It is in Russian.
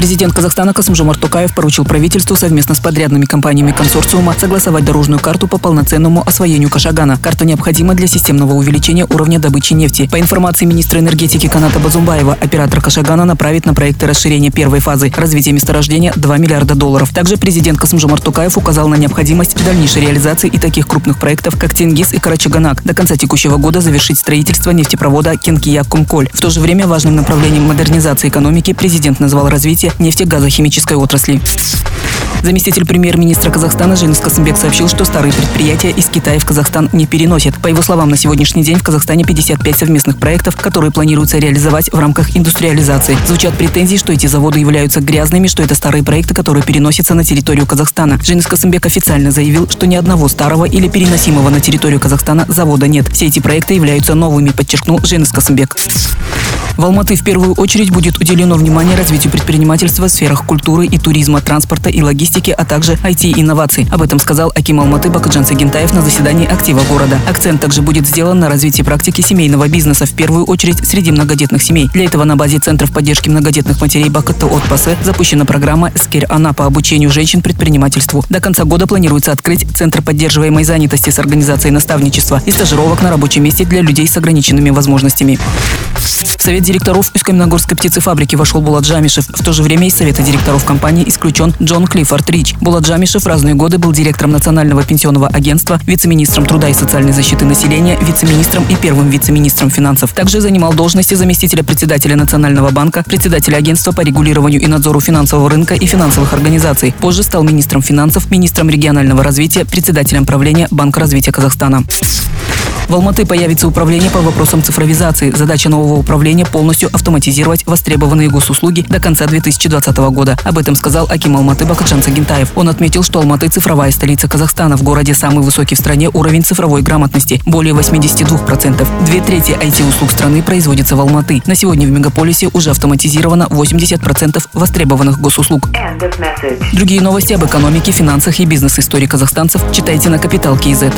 Президент Казахстана Касымжомар Токаев поручил правительству совместно с подрядными компаниями консорциума согласовать дорожную карту по полноценному освоению Кашагана. Карта необходима для системного увеличения уровня добычи нефти. По информации министра энергетики Каната Базумбаева, оператор Кашагана направит на проекты расширения первой фазы развития месторождения 2 миллиарда долларов. Также президент Касымжомар Токаев указал на необходимость дальнейшей реализации и таких крупных проектов, как Тенгиз и Карачаганак. До конца текущего года завершить строительство нефтепровода Кенкия-Кумколь. В то же время важным направлением модернизации экономики президент назвал развитие нефтегазохимической отрасли. Заместитель премьер-министра Казахстана Женис Касымбек сообщил, что старые предприятия из Китая в Казахстан не переносят. По его словам, на сегодняшний день в Казахстане 55 совместных проектов, которые планируется реализовать в рамках индустриализации. Звучат претензии, что эти заводы являются грязными, что это старые проекты, которые переносятся на территорию Казахстана. Женис Касымбек официально заявил, что ни одного старого или переносимого на территорию Казахстана завода нет. Все эти проекты являются новыми, подчеркнул Женис Касымбек. В Алматы в первую очередь будет уделено внимание развитию предпринимательства в сферах культуры и туризма, транспорта и логистики, а также IT-инноваций. Об этом сказал Аким Алматы Бакаджан Сагентаев на заседании актива города. Акцент также будет сделан на развитии практики семейного бизнеса, в первую очередь среди многодетных семей. Для этого на базе Центров поддержки многодетных матерей Баката от ПАСЕ запущена программа «Скер Ана» по обучению женщин предпринимательству. До конца года планируется открыть Центр поддерживаемой занятости с организацией наставничества и стажировок на рабочем месте для людей с ограниченными возможностями. В совет директоров Усть-Каменогорской птицефабрики вошел Булат Джамишев. В то же время из совета директоров компании исключен Джон Клиффорд Рич. Булат Джамишев разные годы был директором Национального пенсионного агентства, вице-министром труда и социальной защиты населения, вице-министром и первым вице-министром финансов. Также занимал должности заместителя председателя Национального банка, председателя агентства по регулированию и надзору финансового рынка и финансовых организаций. Позже стал министром финансов, министром регионального развития, председателем правления Банка развития Казахстана. В Алматы появится управление по вопросам цифровизации. Задача нового управления полностью автоматизировать востребованные госуслуги до конца 2020 года. Об этом сказал Аким Алматы Бакаджан Сагентаев. Он отметил, что Алматы – цифровая столица Казахстана. В городе самый высокий в стране уровень цифровой грамотности – более 82%. Две трети IT-услуг страны производятся в Алматы. На сегодня в мегаполисе уже автоматизировано 80% востребованных госуслуг. Другие новости об экономике, финансах и бизнес-истории казахстанцев читайте на Капитал Киезет.